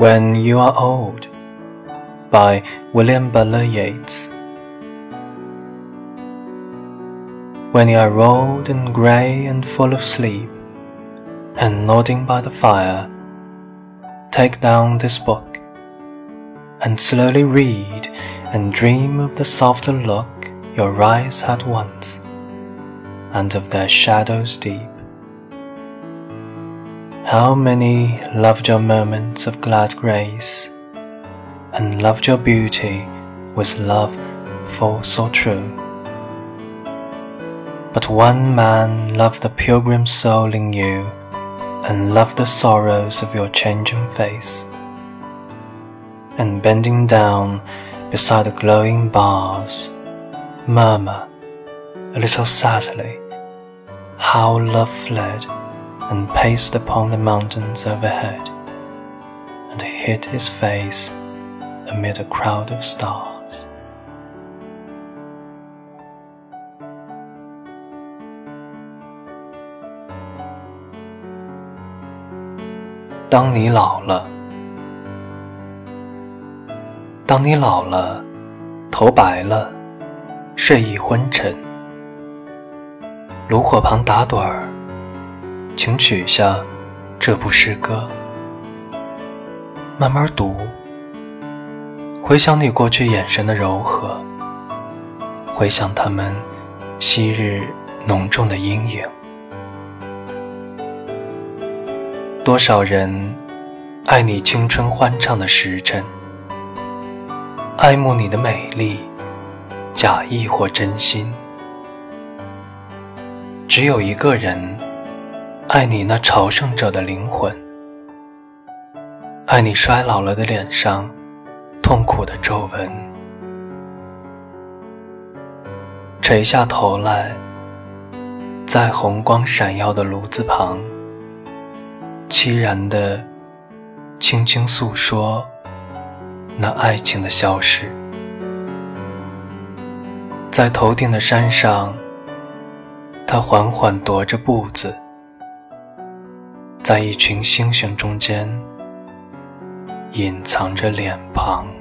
When You Are Old by William Butler Yeats. When you are old and grey and full of sleep, and nodding by the fire, take down this book and slowly read and dream of the softer look your eyes had once, and of their shadows deep. How many loved your moments of glad grace, and loved your beauty with love false or true? But one man loved the pilgrim soul in you, and loved the sorrows of your changing face. And bending down beside the glowing bars, murmur a little sadly how love fled and paced upon the mountains overhead, and hid his face amid a crowd of stars. 当你老了，当你老了，头白了，睡意昏沉，炉火旁打盹儿。 请取下这部诗歌，慢慢读，回想你过去眼神的柔和，回想他们昔日浓重的阴影。多少人爱你青春欢畅的时辰，爱慕你的美丽，假意或真心。只有一个人。爱你那朝圣者的灵魂，爱你衰老了的脸上痛苦的皱纹。垂下头来，在红光闪耀的炉子旁，凄然的轻轻诉说那爱情的消失。在头顶的山上，他缓缓踱着步子。在一群星星中间，隐藏着脸庞。